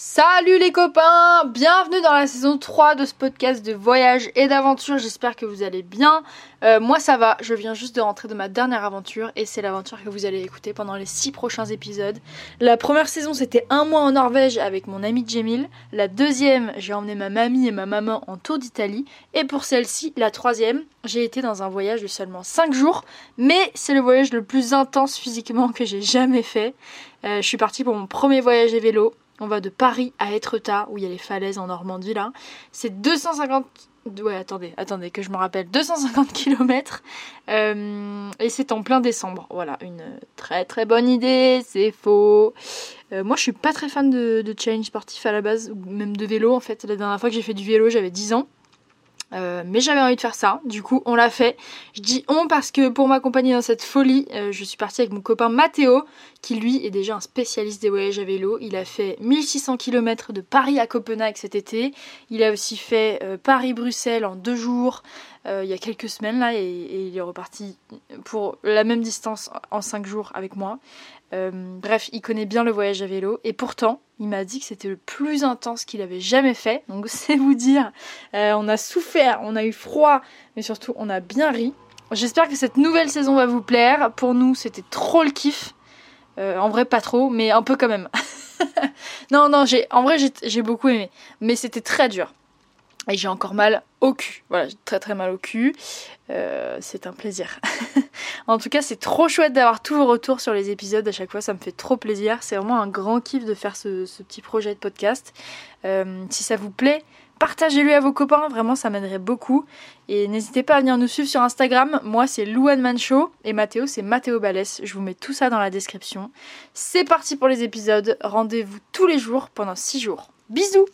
Salut les copains, bienvenue dans la saison 3 de ce podcast de voyage et d'aventure, j'espère que vous allez bien. Euh, moi ça va, je viens juste de rentrer de ma dernière aventure et c'est l'aventure que vous allez écouter pendant les 6 prochains épisodes. La première saison c'était un mois en Norvège avec mon ami Jamil, la deuxième j'ai emmené ma mamie et ma maman en tour d'Italie et pour celle-ci, la troisième, j'ai été dans un voyage de seulement 5 jours, mais c'est le voyage le plus intense physiquement que j'ai jamais fait. Euh, je suis partie pour mon premier voyage à vélo on va de Paris à Etretat, où il y a les falaises en Normandie là. C'est 250. Ouais, attendez, attendez, que je me rappelle. 250 km. Euh, et c'est en plein décembre. Voilà, une très très bonne idée, c'est faux. Euh, moi, je suis pas très fan de, de challenge sportif à la base, ou même de vélo en fait. La dernière fois que j'ai fait du vélo, j'avais 10 ans. Euh, mais j'avais envie de faire ça, du coup on l'a fait. Je dis on parce que pour m'accompagner dans cette folie, euh, je suis partie avec mon copain Mathéo, qui lui est déjà un spécialiste des voyages à vélo. Il a fait 1600 km de Paris à Copenhague cet été. Il a aussi fait euh, Paris-Bruxelles en deux jours il y a quelques semaines là, et, et, il est reparti pour la même distance en cinq jours avec moi. bref, il connaît bien le voyage à vélo, et pourtant il m'a dit que c'était le plus intense qu'il avait jamais fait. Donc c'est vous dire, euh, on a souffert, on a eu froid, mais surtout on a bien ri. J'espère que cette nouvelle saison va vous plaire. Pour nous, c'était trop le kiff. Euh, en vrai, pas trop, mais un peu quand même. non, non, j'ai, en vrai, j'ai beaucoup aimé. Mais c'était très dur. Et j'ai encore mal au cul. Voilà, très très mal au cul. Euh, c'est un plaisir. en tout cas, c'est trop chouette d'avoir tous vos retours sur les épisodes. À chaque fois, ça me fait trop plaisir. C'est vraiment un grand kiff de faire ce, petit projet de podcast. Euh, si ça vous plaît, partagez-le à vos copains. Vraiment, ça m'aiderait beaucoup. Et n'hésitez pas à venir nous suivre sur Instagram. Moi, c'est Louane Mancho. Et Mathéo, c'est Mathéo Balès. Je vous mets tout ça dans la description. C'est parti pour les épisodes. Rendez-vous tous les jours pendant 6 jours. Bisous